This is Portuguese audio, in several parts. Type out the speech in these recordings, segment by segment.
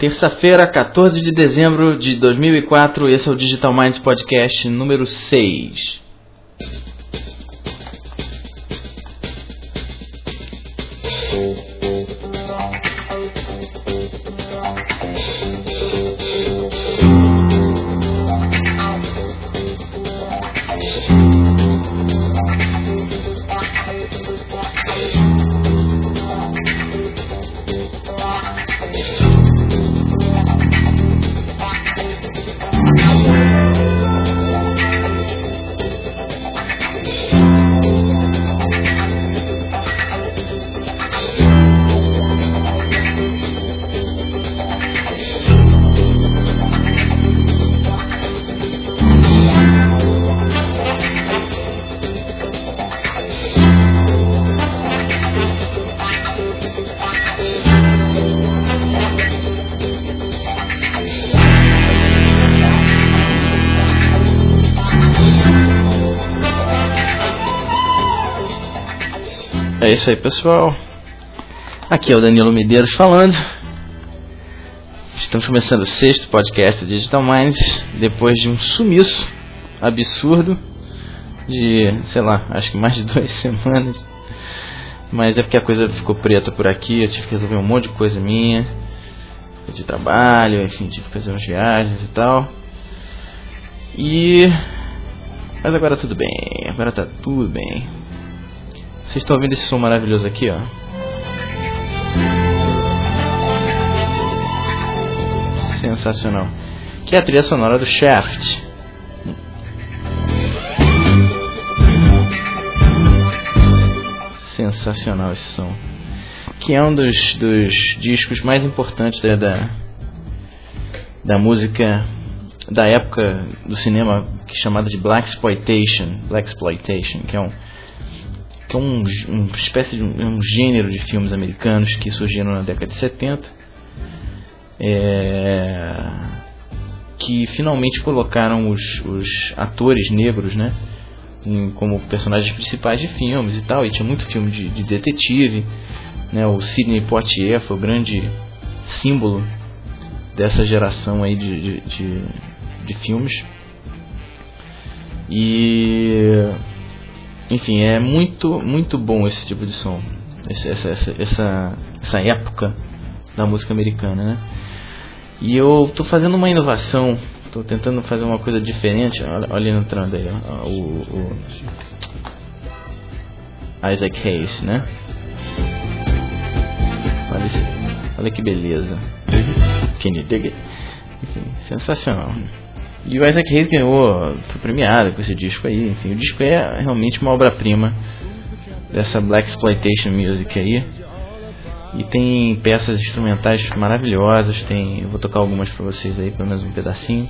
Terça-feira, 14 de dezembro de 2004, esse é o Digital Minds Podcast número 6. É isso aí, pessoal. Aqui é o Danilo Medeiros falando. Estamos começando o sexto podcast Digital Minds depois de um sumiço absurdo de, sei lá, acho que mais de duas semanas. Mas é porque a coisa ficou preta por aqui, eu tive que resolver um monte de coisa minha, de trabalho, enfim, tive que fazer umas viagens e tal. E. Mas agora tudo bem, agora tá tudo bem. Vocês estão ouvindo esse som maravilhoso aqui, ó? Sensacional. Que é a trilha sonora do Shaft. Sensacional esse som. Que é um dos, dos discos mais importantes da, da, da música da época do cinema é chamada de Black Exploitation, Black Exploitation, que é um que é um, uma espécie de um, gênero de filmes americanos que surgiram na década de 70 é, que finalmente colocaram os, os atores negros né, em, como personagens principais de filmes e tal, e tinha muito filme de, de detetive né, o Sidney Poitier foi o grande símbolo dessa geração aí de, de, de, de filmes. E enfim, é muito, muito bom esse tipo de som. Essa, essa, essa, essa época da música americana, né? E eu tô fazendo uma inovação, tô tentando fazer uma coisa diferente. Olha, olha entrando aí, ó, o, o Isaac Hayes, né? Olha, olha que beleza. Kenny Dig Enfim, sensacional. E o Isaac Hayes ganhou, foi premiado com esse disco aí. Enfim, o disco é realmente uma obra-prima dessa Black Exploitation Music aí. E tem peças instrumentais maravilhosas. Tem, eu vou tocar algumas para vocês aí, pelo menos um pedacinho.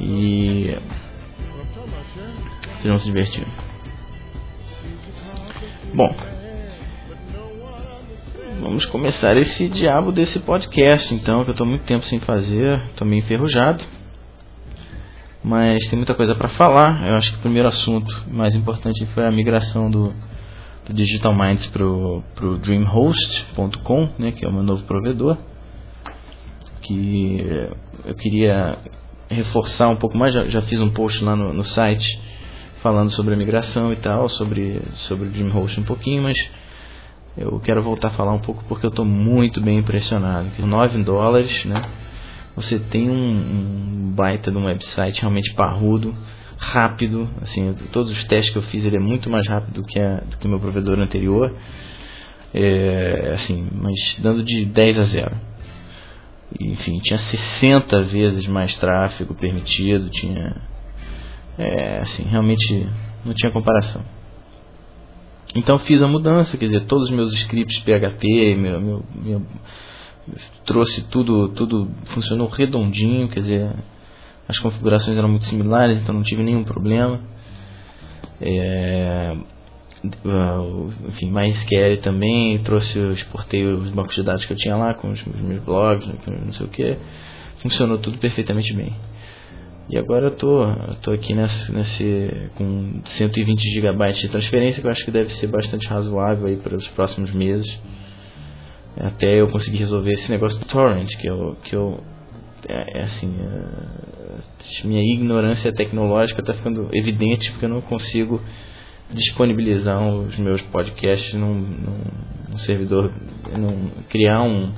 E vocês vão se divertir. Bom, vamos começar esse diabo desse podcast, então, que eu estou muito tempo sem fazer, estou meio enferrujado mas tem muita coisa para falar. Eu acho que o primeiro assunto mais importante foi a migração do, do Digital Minds para o DreamHost.com, né, que é o meu novo provedor. Que eu queria reforçar um pouco mais. Já, já fiz um post lá no, no, site falando sobre a migração e tal, sobre, sobre o DreamHost um pouquinho, mas eu quero voltar a falar um pouco porque eu estou muito bem impressionado. 9 dólares, né? Você tem um, um baita de um website realmente parrudo, rápido, assim, todos os testes que eu fiz ele é muito mais rápido do que, a, do que o meu provedor anterior, é, assim, mas dando de 10 a 0. Enfim, tinha 60 vezes mais tráfego permitido, tinha, é, assim, realmente não tinha comparação. Então fiz a mudança, quer dizer, todos os meus scripts PHP, meu, meu, meu trouxe tudo, tudo funcionou redondinho, quer dizer, as configurações eram muito similares, então não tive nenhum problema. É, enfim, MySQL também, trouxe, exportei os bancos de dados que eu tinha lá com os, meus blogs, não sei o que, funcionou tudo perfeitamente bem. E agora eu tô, eu tô aqui nesse, nesse com 120 GB de transferência, que eu acho que deve ser bastante razoável aí para os próximos meses até eu conseguir resolver esse negócio do torrent, que eu, que eu é, é assim, é, minha ignorância tecnológica está ficando evidente porque eu não consigo disponibilizar os meus podcasts num, num, num servidor, num, criar um,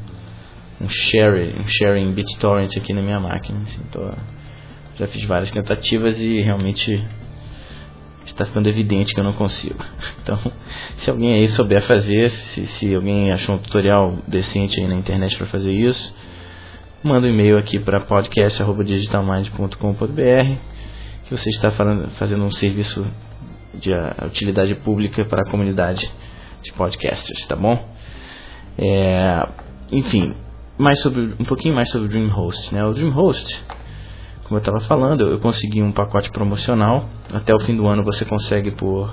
um sharing, um sharing BitTorrent aqui na minha máquina. Assim, tô, já fiz várias tentativas e realmente está ficando evidente que eu não consigo. Então, se alguém aí souber fazer, se, se alguém achou um tutorial decente aí na internet para fazer isso, manda um e-mail aqui para podcast.digitalmind.com.br que você está fazendo um serviço de utilidade pública para a comunidade de podcasters, tá bom? É, enfim, mais sobre, um pouquinho mais sobre o DreamHost. Né? O DreamHost, como eu estava falando, eu consegui um pacote promocional. Até o fim do ano você consegue por.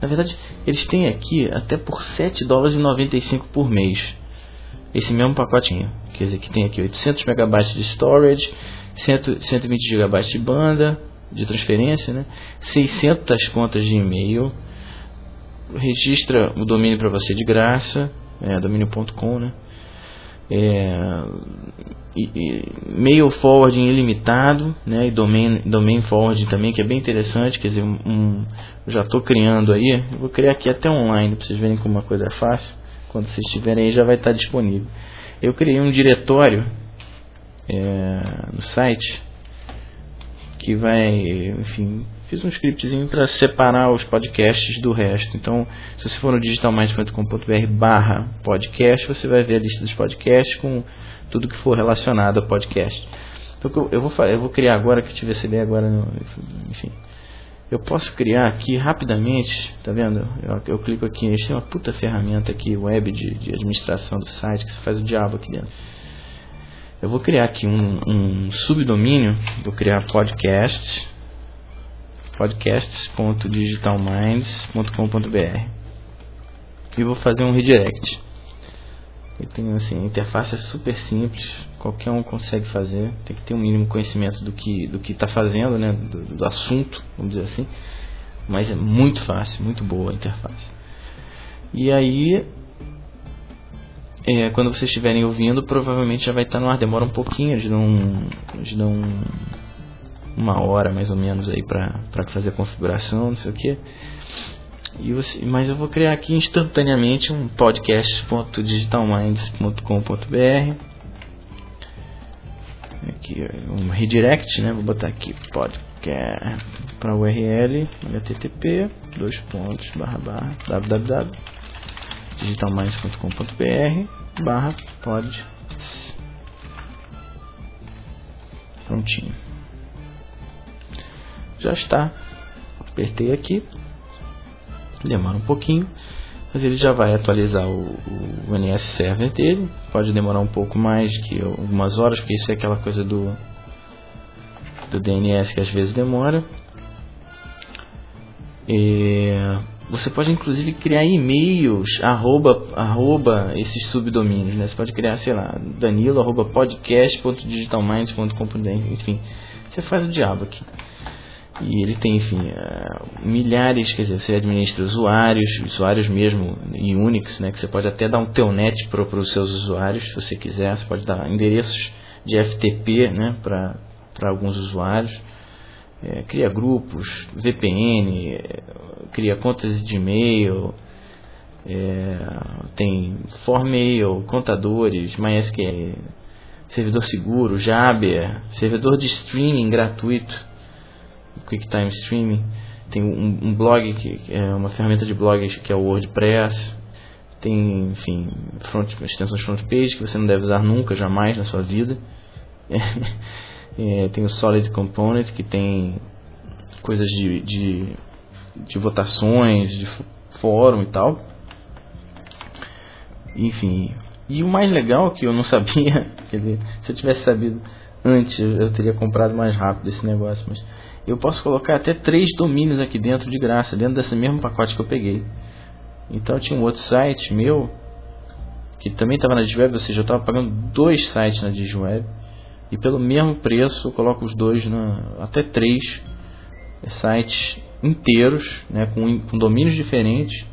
Na verdade, eles têm aqui até por 7 dólares e 95 por mês. Esse mesmo pacotinho. Quer dizer, que tem aqui 800 megabytes de storage, 100, 120 gigabytes de banda de transferência, né? 600 contas de e-mail. Registra o domínio para você de graça, é, domínio.com, né? É, mail forwarding ilimitado, né, e domain, domain forwarding também, que é bem interessante, quer dizer, um, já estou criando aí, vou criar aqui até online, para vocês verem como uma coisa é fácil, quando vocês estiverem aí já vai estar disponível. Eu criei um diretório é, no site, que vai, enfim, fiz um scriptzinho para separar os podcasts do resto. Então, se você for no digitalmind.com.br barra podcast, você vai ver a lista dos podcasts com tudo que for relacionado a podcast. Então, eu vou, eu vou criar agora, que eu tive ideia agora, enfim. Eu posso criar aqui rapidamente, tá vendo? Eu, eu clico aqui, eles têm uma puta ferramenta aqui, web de, de administração do site, que faz o diabo aqui dentro. Eu vou criar aqui um, um subdomínio, vou criar podcast, podcasts.digitalminds.com.br e vou fazer um redirect. E tem assim, a interface é super simples, qualquer um consegue fazer, tem que ter um mínimo conhecimento do que do que está fazendo, né, do, do, assunto, vamos dizer assim. Mas é muito fácil, muito boa a interface. E aí, é, quando vocês estiverem ouvindo, provavelmente já vai estar no ar. Demora um pouquinho, de não, de não uma hora mais ou menos aí para fazer a configuração, não sei o que. E você, mas eu vou criar aqui instantaneamente um podcast.digitalminds.com.br aqui um redirect, né? Vou botar aqui podcast para URL http dois pontos barra barra www digitalminds.com.br barra pod prontinho já está. Apertei aqui, demora um pouquinho, mas ele já vai atualizar o, o NS Server dele. Pode demorar um pouco mais que algumas horas, porque isso é aquela coisa do, do DNS que às vezes demora. E você pode inclusive criar e-mails arroba, arroba esses subdomínios, né? Você pode criar, sei lá, danilo arroba podcast.digitalminds.com.br, enfim, você faz o diabo aqui. E ele tem, enfim, uh, milhares, quer dizer, você administra usuários, usuários mesmo em Unix, né, que você pode até dar um telnet para os seus usuários, se você quiser, você pode dar endereços de FTP né, para alguns usuários, é, cria grupos, VPN, é, cria contas de e-mail, é, tem Formail, contadores, MySQL, servidor seguro, Jabber, servidor de streaming gratuito, QuickTime Streaming, tem um, um, blog que é uma ferramenta de blog que é o WordPress, tem, enfim, front, extensões front page que você não deve usar nunca, jamais na sua vida. É, tem o Solid Component que tem coisas de, de, de votações, de fórum e tal. Enfim, e o mais legal que eu não sabia, quer dizer, se eu tivesse sabido antes, eu teria comprado mais rápido esse negócio, mas eu posso colocar até três domínios aqui dentro de graça, dentro desse mesmo pacote que eu peguei. Então tinha um outro site meu, que também estava na Digiweb, ou seja, eu estava pagando dois sites na Digiweb, e pelo mesmo preço eu coloco os dois, na, até três sites inteiros, né, com, com domínios diferentes,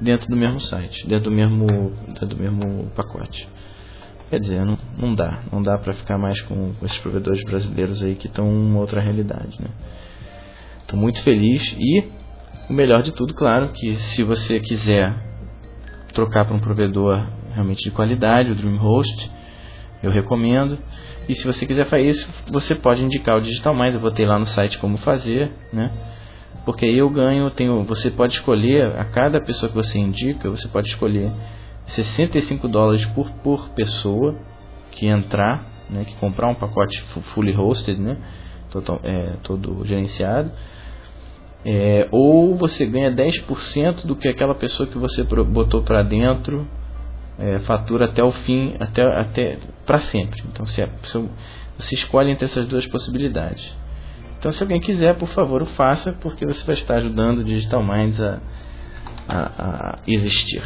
dentro do mesmo site, dentro do mesmo, dentro do mesmo pacote. Quer dizer, não, não dá, não dá para ficar mais com, esses provedores brasileiros aí que estão uma outra realidade, né? Estou muito feliz e o melhor de tudo, claro, que se você quiser trocar para um provedor realmente de qualidade, o DreamHost, eu recomendo. E se você quiser fazer isso, você pode indicar o Digital Mais, eu botei lá no site como fazer, né? Porque aí eu ganho, tenho, você pode escolher, a cada pessoa que você indica, você pode escolher 65 dólares por, por pessoa que entrar, né, que comprar um pacote fully hosted, né, todo, é, todo gerenciado, é, ou você ganha 10% do que aquela pessoa que você botou para dentro é, fatura até o fim, até, até para sempre. Então você, você escolhe entre essas duas possibilidades. Então se alguém quiser, por favor, o faça, porque você vai estar ajudando o Digital Minds a, a, a existir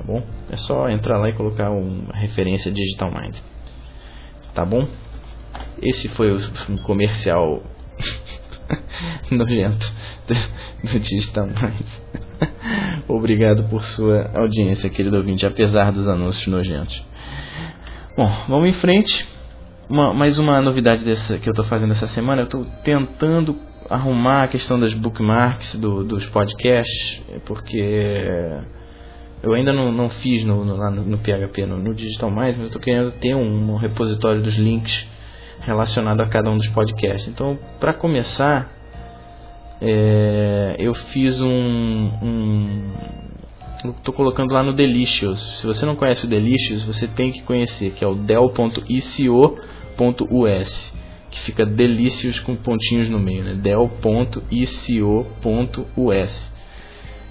tá bom? É só entrar lá e colocar uma referência Digital Mind, tá bom? Esse foi um comercial nojento do Digital Mind. Obrigado por sua audiência, querido ouvinte, apesar dos anúncios nojentos. Bom, vamos em frente. Uma, mais uma novidade dessa, que eu estou fazendo essa semana, eu estou tentando arrumar a questão das bookmarks do, dos podcasts, porque eu ainda não, não fiz no, no, lá no, no PHP, no, no, Digital Mais, mas eu estou querendo ter um, um, repositório dos links relacionado a cada um dos podcasts. Então, para começar, é, eu fiz um, um estou colocando lá no Delicious. Se você não conhece o Delicious, você tem que conhecer, que é o del.ico.us, que fica Delicious com pontinhos no meio, né? del.ico.us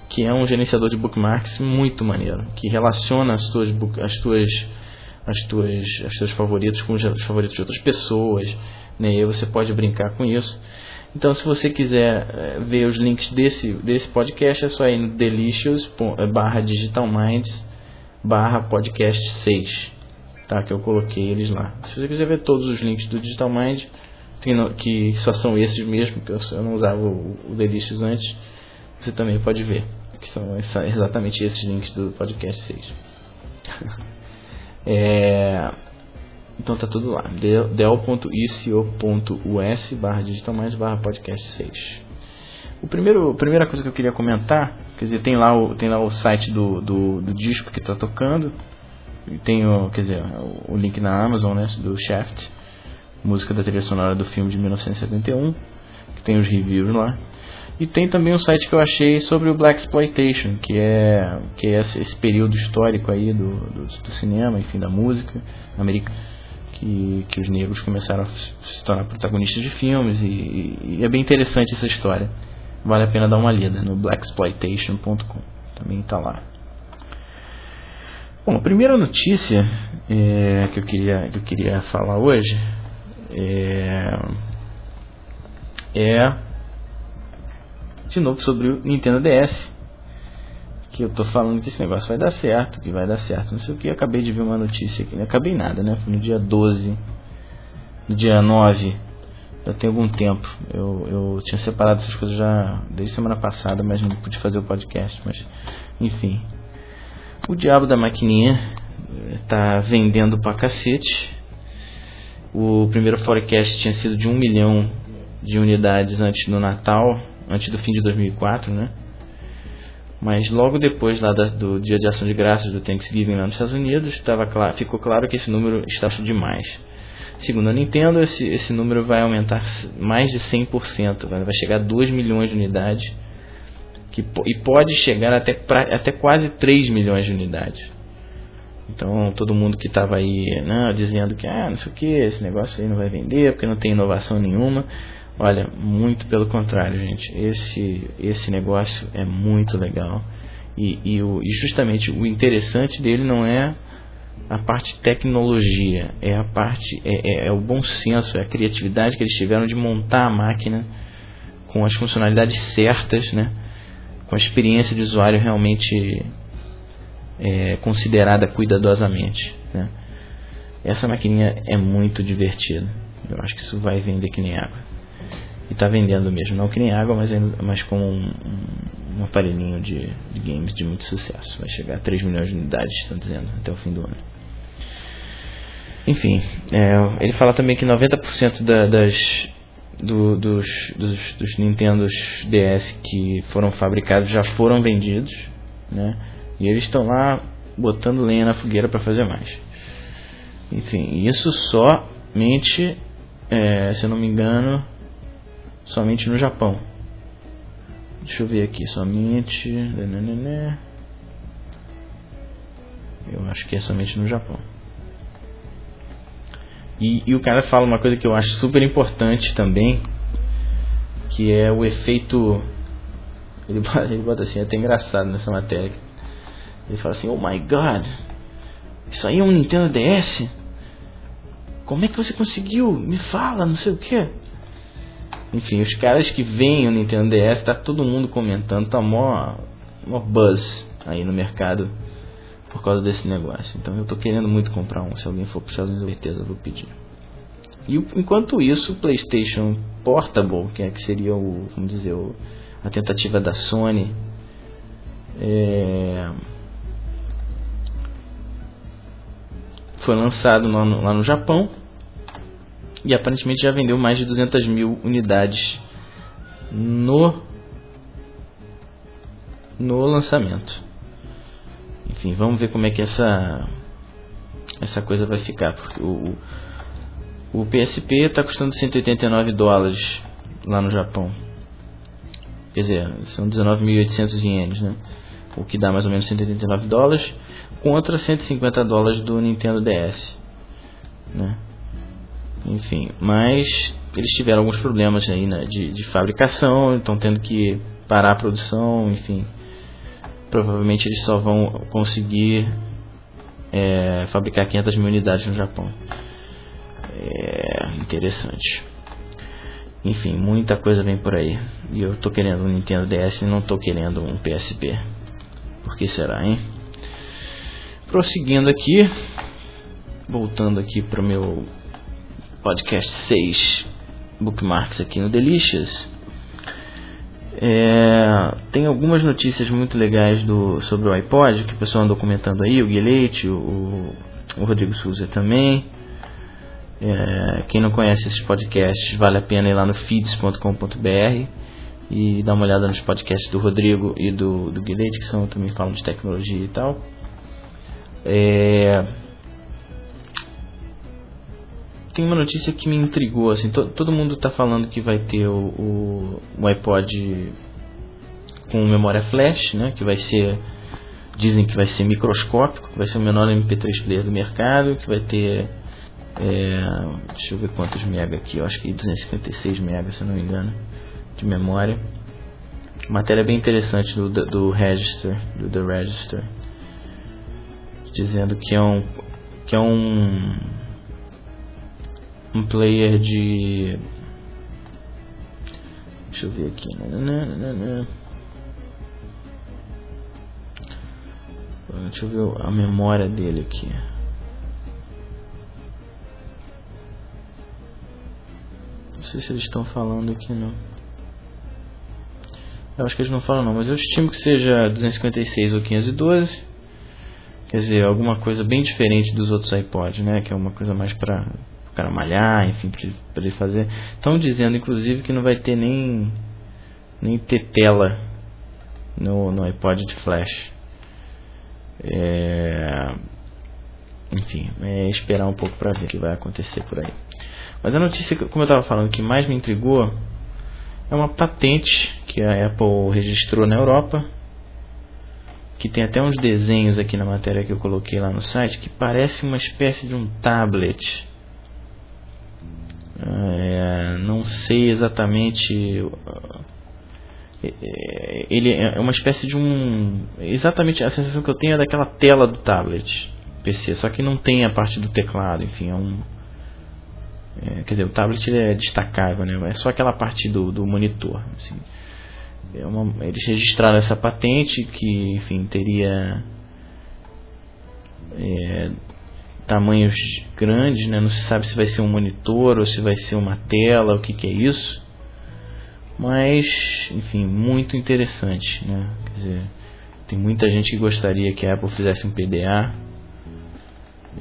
que é um gerenciador de bookmarks muito maneiro, que relaciona as tuas, as tuas, as tuas, os teus favoritos com os favoritos de outras pessoas, né? E aí você pode brincar com isso. Então, se você quiser eh, ver os links desse, desse podcast, é só ir no delicious eh, barra digitalminds barra podcast 6, tá? Que eu coloquei eles lá. Se você quiser ver todos os links do Digital Mind, que só são esses mesmo, que eu não usava o Delicious antes, você também pode ver que são exatamente esses links do podcast 6. é, então tá tudo lá, del.ico.us barra digital mais barra podcast 6. O primeiro, a primeira coisa que eu queria comentar, quer dizer, tem lá o, tem lá o site do, do, do disco que está tocando, tem o, quer dizer, o, link na Amazon, né, do Shaft, música da trilha sonora do filme de 1971, que tem os reviews lá. E tem também um site que eu achei sobre o Black Exploitation, que é, que é esse período histórico aí do, do, do cinema, enfim, da música americana, que, que os negros começaram a se tornar protagonistas de filmes, e, e é bem interessante essa história. Vale a pena dar uma lida no blaxploitation.com, também está lá. Bom, a primeira notícia é, que, eu queria, que eu queria falar hoje é, é de novo sobre o Nintendo DS. Que eu tô falando que esse negócio vai dar certo, que vai dar certo. Não sei o que, acabei de ver uma notícia aqui. Não acabei nada, né? Foi no dia 12, no dia 9. Já tem algum tempo. Eu, eu tinha separado essas coisas já desde semana passada, mas não pude fazer o podcast. Mas, enfim. O diabo da maquininha tá vendendo pra cacete. O primeiro forecast tinha sido de um milhão de unidades antes do Natal antes do fim de 2004, né? Mas logo depois lá da, do Dia de Ação de Graças do Thanksgiving lá nos Estados Unidos, ficou claro que esse número está demais. Segundo a Nintendo, esse, esse número vai aumentar mais de 100%, vai, vai chegar a 2 milhões de unidades que, e pode chegar até, pra, até quase 3 milhões de unidades. Então todo mundo que estava aí né, dizendo que ah, não sei o que, esse negócio aí não vai vender porque não tem inovação nenhuma Olha, muito pelo contrário, gente. Esse, esse negócio é muito legal. E, e, o, e justamente o interessante dele não é a parte tecnologia, é a parte é, é, é, o bom senso, é a criatividade que eles tiveram de montar a máquina com as funcionalidades certas, né? com a experiência de usuário realmente é, considerada cuidadosamente. Né? Essa maquininha é muito divertida. Eu acho que isso vai vender que nem água e está vendendo mesmo. Não que nem água, mas, mas com um, um aparelhinho de, de games de muito sucesso. Vai chegar a 3 milhões de unidades, estão dizendo, até o fim do ano. Enfim, é, ele fala também que 90% da, das, do, dos, dos, dos Nintendo DS que foram fabricados já foram vendidos, né? E eles estão lá botando lenha na fogueira para fazer mais. Enfim, isso somente, é, se eu não me engano, somente no Japão. Deixa eu ver aqui, somente. Eu acho que é somente no Japão. E, e, o cara fala uma coisa que eu acho super importante também, que é o efeito. Ele bota, ele bota assim, é até engraçado nessa matéria. Ele fala assim: Oh my god, isso aí é um Nintendo DS? Como é que você conseguiu? Me fala, não sei o que. Enfim, os caras que veem o Nintendo DS, tá todo mundo comentando, tá mó, mó buzz aí no mercado por causa desse negócio. Então eu tô querendo muito comprar um. Se alguém for os Estados Unidos, certeza eu vou pedir. E enquanto isso, o PlayStation Portable, que é que seria o, vamos dizer, o, a tentativa da Sony, é, foi lançado lá no, lá no Japão e aparentemente já vendeu mais de 200 mil unidades no no lançamento. Enfim, vamos ver como é que essa essa coisa vai ficar, porque o, o PSP está custando 189 dólares lá no Japão. Quer dizer, são 19.800 ienes, né? O que dá mais ou menos 189 dólares contra 150 dólares do Nintendo DS, né? Enfim, mas eles tiveram alguns problemas aí né, de, de fabricação, estão tendo que parar a produção, enfim. Provavelmente eles só vão conseguir é, fabricar 500 mil unidades no Japão. É interessante. Enfim, muita coisa vem por aí. E eu tô querendo um Nintendo DS e não tô querendo um PSP. Por que será, hein? Prosseguindo aqui, voltando aqui para o meu podcast 6 bookmarks aqui no Delicious. É, tem algumas notícias muito legais do, sobre o iPod que o pessoal andou comentando aí, o Guilherme, o, o Rodrigo Souza também. É, quem não conhece esses podcasts, vale a pena ir lá no feeds.com.br e dar uma olhada nos podcasts do Rodrigo e do, do Guilherme, que são, também falam de tecnologia e tal. É, tem uma notícia que me intrigou, assim, to, todo mundo está falando que vai ter o, o, o, iPod com memória flash, né, que vai ser, dizem que vai ser microscópico, que vai ser o menor MP3 player do mercado, que vai ter, é, deixa eu ver quantos mega aqui, eu acho que 256 mega, se eu não me engano, de memória. Matéria bem interessante do, do Register, do The Register, dizendo que é um que é um um player de. Deixa eu ver aqui. Deixa eu ver a memória dele aqui. Não sei se eles estão falando aqui não. Eu acho que eles não falam não, mas eu estimo que seja 256 ou 512. Quer dizer, alguma coisa bem diferente dos outros iPods, né? Que é uma coisa mais para cara malhar, enfim, para ele fazer. Estão dizendo, inclusive, que não vai ter nem, nem ter tela no, no iPod de flash. É, enfim, é esperar um pouco para ver o que vai acontecer por aí. Mas a notícia, como eu estava falando, que mais me intrigou é uma patente que a Apple registrou na Europa, que tem até uns desenhos aqui na matéria que eu coloquei lá no site, que parece uma espécie de um tablet é, não sei exatamente. É, ele é uma espécie de um. Exatamente a sensação que eu tenho é daquela tela do tablet PC, só que não tem a parte do teclado, enfim, é um. É, quer dizer, o tablet é destacável, né? É só aquela parte do, do monitor. Assim. É uma, eles registraram essa patente que, enfim, teria é, tamanhos grandes, né? não se sabe se vai ser um monitor ou se vai ser uma tela, o que, que é isso. Mas, enfim, muito interessante, né? Quer dizer, tem muita gente que gostaria que a Apple fizesse um PDA,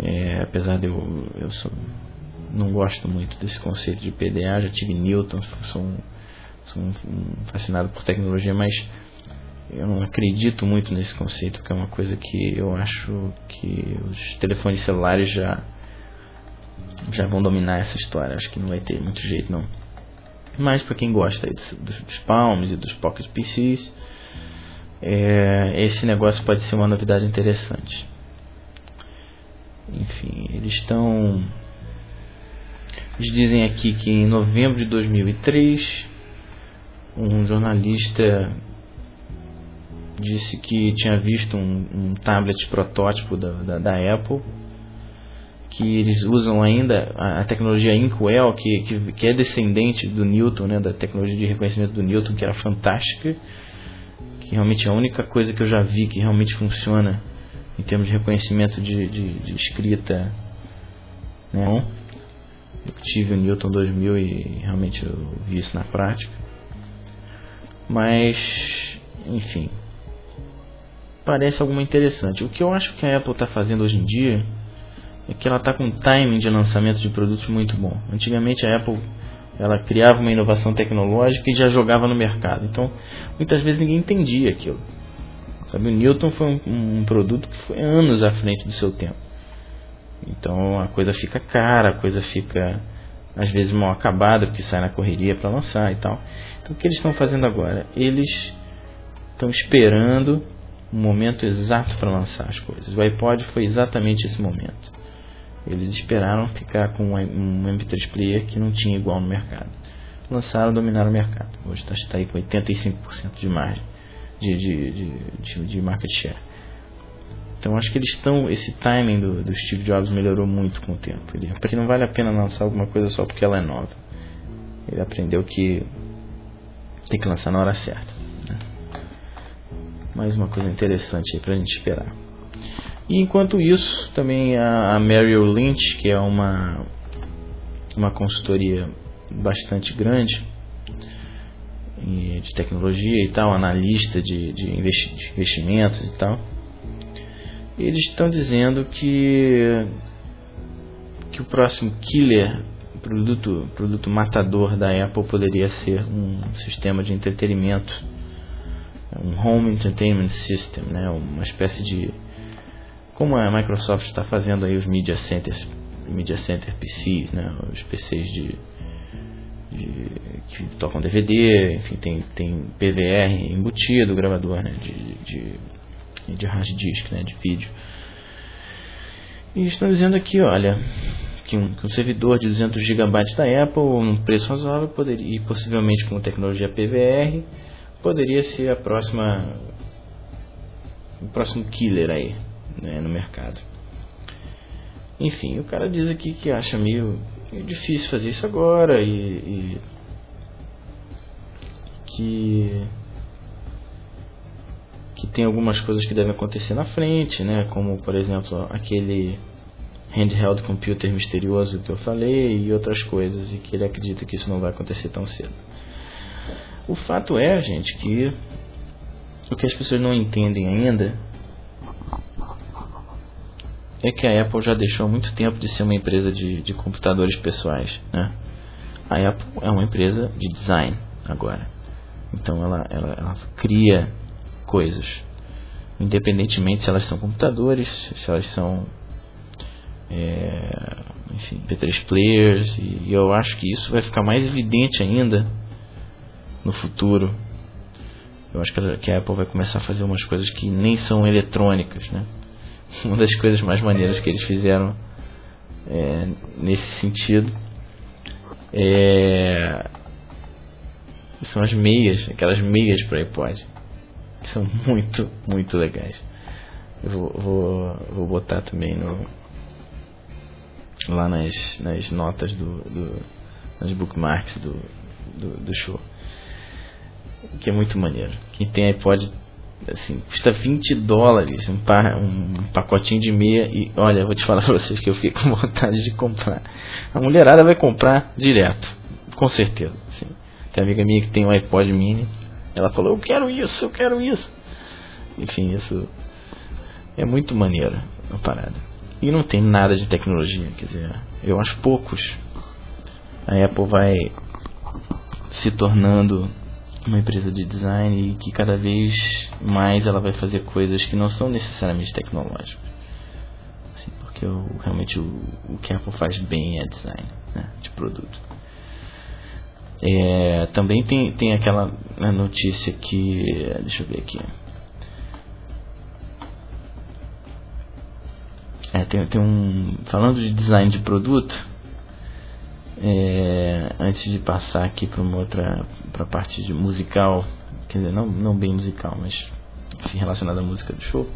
é, apesar de eu, eu sou, não gosto muito desse conceito de PDA, já tive Newton, sou, um, sou um, fascinado por tecnologia, mas eu não acredito muito nesse conceito, que é uma coisa que eu acho que os telefones celulares já já vão dominar essa história. Acho que não vai ter muito jeito não. Mas para quem gosta dos, dos Palms e dos Pocket PCs, é, esse negócio pode ser uma novidade interessante. Enfim, eles estão. Eles dizem aqui que em novembro de 2003, um jornalista disse que tinha visto um, um tablet protótipo da, da, da, Apple que eles usam ainda a, a tecnologia Inkwell que, que, que, é descendente do Newton né, da tecnologia de reconhecimento do Newton que era fantástica que realmente é a única coisa que eu já vi que realmente funciona em termos de reconhecimento de, de, de escrita né? eu tive o Newton 2000 e realmente eu vi isso na prática. Mas enfim parece alguma interessante. O que eu acho que a Apple está fazendo hoje em dia é que ela está com um timing de lançamento de produtos muito bom. Antigamente a Apple ela criava uma inovação tecnológica e já jogava no mercado. Então muitas vezes ninguém entendia aquilo. Sabe, o Newton foi um, um produto que foi anos à frente do seu tempo. Então a coisa fica cara, a coisa fica às vezes mal acabada porque sai na correria para lançar e tal. Então o que eles estão fazendo agora? Eles estão esperando um momento exato para lançar as coisas. O iPod foi exatamente esse momento. Eles esperaram ficar com um MP3 player que não tinha igual no mercado. Lançaram, dominaram o mercado. Hoje está aí com 85% de margem de, de, de, de, market share. Então acho que eles estão. Esse timing do, do Steve Jobs melhorou muito com o tempo. Ele, porque não vale a pena lançar alguma coisa só porque ela é nova. Ele aprendeu que tem que lançar na hora certa mais uma coisa interessante aí pra gente esperar. E enquanto isso, também a, a Merrill Lynch, que é uma, uma consultoria bastante grande de tecnologia e tal, analista de, de, investimentos e tal, eles estão dizendo que, que o próximo killer, produto, produto matador da Apple poderia ser um sistema de entretenimento um Home Entertainment System, né, uma espécie de como a Microsoft está fazendo aí os media centers, media center PCs, né, os PCs de, de que tocam DVD, enfim, tem, tem PVR embutido, gravador né, de, de, de hard disk, né, de vídeo. E estão dizendo aqui, olha, que um, que um servidor de 200 GB da Apple, um preço razoável, poderia, e possivelmente com tecnologia PVR, poderia ser a próxima o próximo killer aí né, no mercado. Enfim, o cara diz aqui que acha meio, meio difícil fazer isso agora e, e que que tem algumas coisas que devem acontecer na frente, né? Como por exemplo aquele handheld computer misterioso que eu falei e outras coisas e que ele acredita que isso não vai acontecer tão cedo. O fato é, gente, que o que as pessoas não entendem ainda é que a Apple já deixou há muito tempo de ser uma empresa de, de computadores pessoais. Né? A Apple é uma empresa de design agora. Então ela, ela, ela cria coisas. Independentemente se elas são computadores, se elas são é, enfim, P3 players, e eu acho que isso vai ficar mais evidente ainda no futuro. Eu acho que a Apple vai começar a fazer umas coisas que nem são eletrônicas, né? Uma das coisas mais maneiras que eles fizeram é, nesse sentido é, são as meias, aquelas meias para iPod. Que são muito, muito legais. Eu vou, vou, vou botar também no, lá nas, nas notas do, do nas bookmarks do, do, do show que é muito maneiro. Quem tem iPod, assim, custa 20 dólares um, par, um pacotinho de meia e olha, vou te falar pra vocês que eu fiquei com vontade de comprar. A mulherada vai comprar direto, com certeza. Assim. Tem amiga minha que tem um iPod mini. Ela falou, eu quero isso, eu quero isso. Enfim, isso é muito maneiro a parada. E não tem nada de tecnologia, quer dizer, eu acho poucos a Apple vai se tornando uma empresa de design e que cada vez mais ela vai fazer coisas que não são necessariamente tecnológicas. Assim, porque o, realmente o, o que a Apple faz bem é design né, de produto. É, também tem, tem aquela né, notícia que. Deixa eu ver aqui. É, tem, tem um. Falando de design de produto, é, antes de passar aqui para uma outra para a parte de musical, quer dizer, não, não bem musical, mas enfim, relacionada à música do show.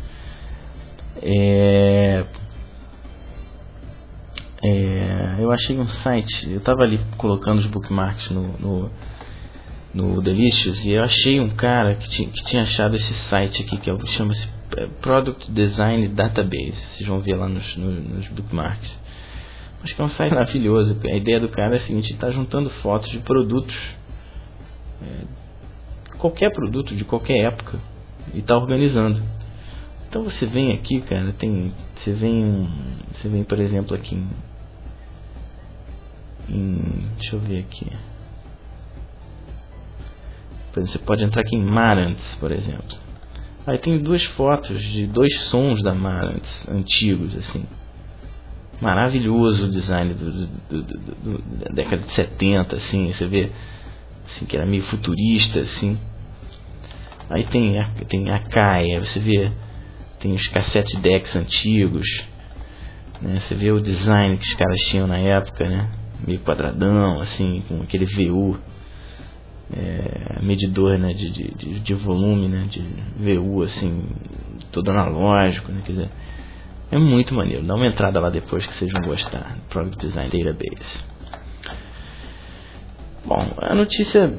É, é, eu achei um site, eu estava ali colocando os bookmarks no, no, no Delicious e eu achei um cara que tinha, que tinha achado esse site aqui que é, chama-se é, Product Design Database. Vocês vão ver lá nos, nos, nos bookmarks. Acho que é um site maravilhoso. A ideia do cara é a seguinte: está juntando fotos de produtos, é, qualquer produto de qualquer época, e está organizando. Então você vem aqui, cara, tem, você vem, você vem, por exemplo, aqui em, em deixa eu ver aqui. Você pode entrar aqui em Marantz, por exemplo. Aí tem duas fotos de dois sons da Marantz antigos, assim maravilhoso o design do, do, do, da década de 70, assim, você vê assim, que era meio futurista, assim. Aí tem a, tem a Caia, você vê, tem os cassete decks antigos, né? Você vê o design que os caras tinham na época, né? Meio quadradão, assim, com aquele VU, é, medidor né? de, de, de, volume, né? De VU, assim, todo analógico, né? Quer dizer, é muito maneiro. Dá uma entrada lá depois que vocês vão gostar. Product Design Database. Bom, a notícia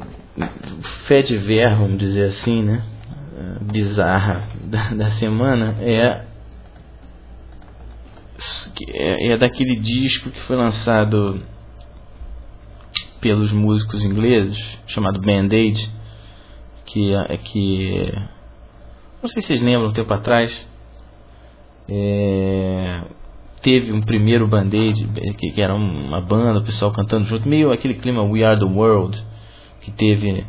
fé de ver, vamos dizer assim, né? Bizarra da, da semana é, é, é daquele disco que foi lançado pelos músicos ingleses chamado Band-Aid que, é, que não sei se vocês lembram um tempo atrás é, teve um primeiro band-aid, que, que, era uma banda, o pessoal cantando junto, meio aquele clima We Are the World, que teve,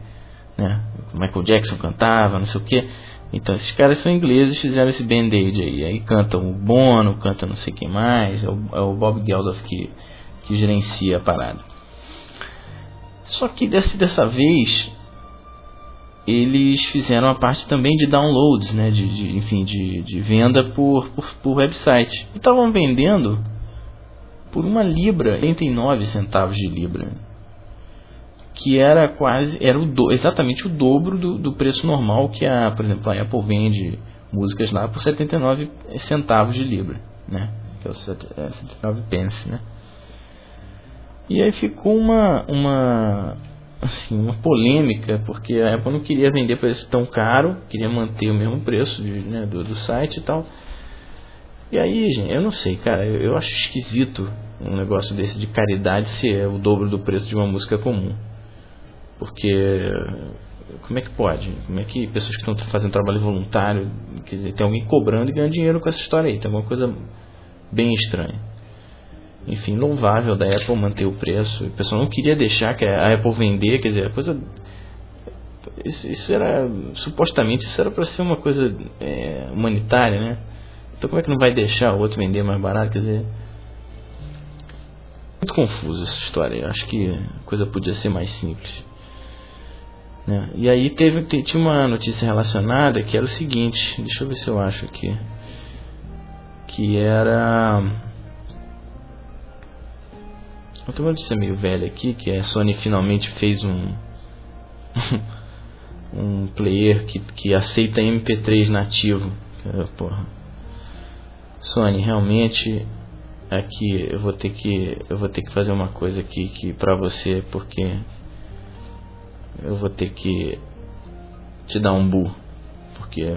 né, Michael Jackson cantava, não sei o que. Então esses caras são ingleses, fizeram esse band-aid aí. Aí cantam o Bono, canta não sei quem mais, é o, é o Bob Geldof que, que gerencia a parada. Só que desse, dessa vez eles fizeram a parte também de downloads, né, de, de enfim, de, de venda por, por, por website. E estavam vendendo por uma libra, 89 centavos de libra, que era quase, era o do, exatamente o dobro do, do preço normal que a, por exemplo, a Apple vende músicas lá por 79 centavos de libra, né, que é o 79 é, pence, né. E aí ficou uma, uma assim, uma polêmica, porque a Apple não queria vender preço tão caro, queria manter o mesmo preço de, né, do, do site e tal. E aí, gente, eu não sei, cara, eu, eu acho esquisito um negócio desse de caridade ser o dobro do preço de uma música comum. Porque como é que pode? Como é que pessoas que estão fazendo trabalho voluntário, quer dizer, tem alguém cobrando e ganhando dinheiro com essa história aí? Tem alguma coisa bem estranha enfim, louvável da Apple manter o preço. O pessoal não queria deixar que a Apple vender, quer dizer, a coisa. Isso, isso era. Supostamente isso era para ser uma coisa é, humanitária, né? Então como é que não vai deixar o outro vender mais barato? Quer dizer. Muito confuso essa história. Eu acho que a coisa podia ser mais simples. Né? E aí teve, tinha uma notícia relacionada que era o seguinte, deixa eu ver se eu acho aqui. Que era Outra notícia meio velha aqui, que a Sony finalmente fez um um player que, que aceita MP3 nativo. Porra. Sony, realmente aqui eu vou ter que eu vou ter que fazer uma coisa aqui que para você porque eu vou ter que te dar um bu porque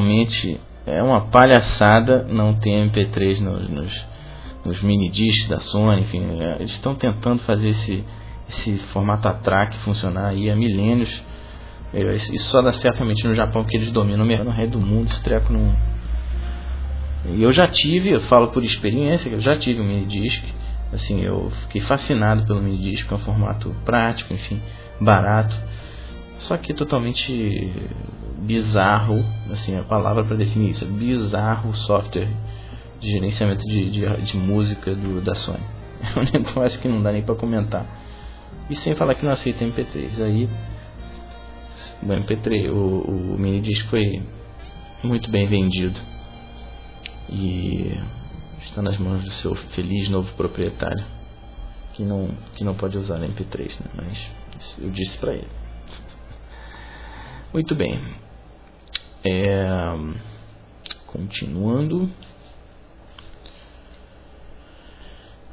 realmente é uma palhaçada não ter MP3 nos, nos, nos mini discs da Sony, enfim, é, eles estão tentando fazer esse, esse formato ATRAC funcionar aí há milênios. É, isso só dá certamente no Japão que eles dominam mesmo no resto do mundo, esse treco não. E eu já tive, eu falo por experiência, eu já tive um mini disc. Assim, eu fiquei fascinado pelo mini disc, é um formato prático, enfim, barato. Só que totalmente bizarro, assim, a palavra para definir isso, é bizarro software de gerenciamento de, de, de música do, da Sony. É um negócio que não dá nem para comentar. E sem falar que não aceita MP3. Aí o MP3, o, o mini foi muito bem vendido. E está nas mãos do seu feliz novo proprietário. Que não, que não pode usar MP3, né? Mas eu disse para ele. Muito bem. É, continuando.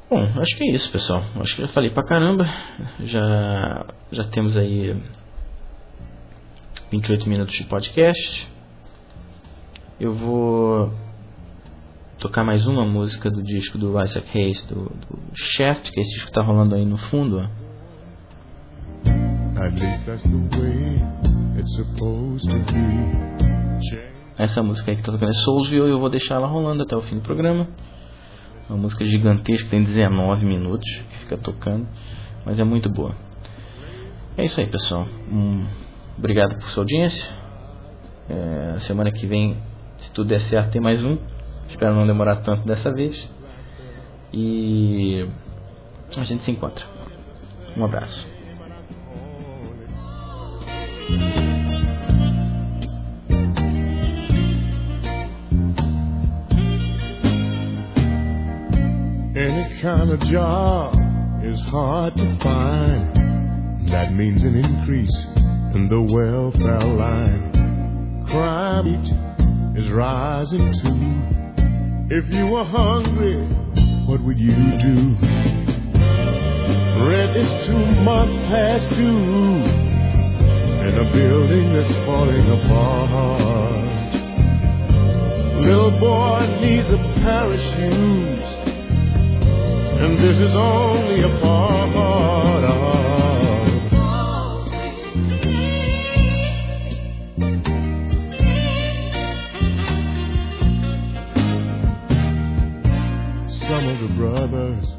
Bom, acho que é isso, pessoal. Acho que já falei pra caramba. Já, já temos aí 28 minutos de podcast. Eu vou tocar mais uma música do disco do Isaac Hayes, do, do Shaft, que é esse disco que tá rolando aí no fundo. Ó. Essa música aí que tá tocando é Soulsville e eu vou deixar ela rolando até o fim do programa. Uma música gigantesca, tem 19 minutos que fica tocando, mas é muito boa. É isso aí, pessoal. Um, obrigado por sua audiência. É, semana que vem, se tudo der certo, tem mais um. Espero não demorar tanto dessa vez. E a gente se encontra. Um abraço. Kind of job is hard to find. That means an increase in the welfare line. Crime is rising too. If you were hungry, what would you do? Rent is two months past due in a building that's falling apart. Little boy needs a shoes, and this is only a part of. Some of the brothers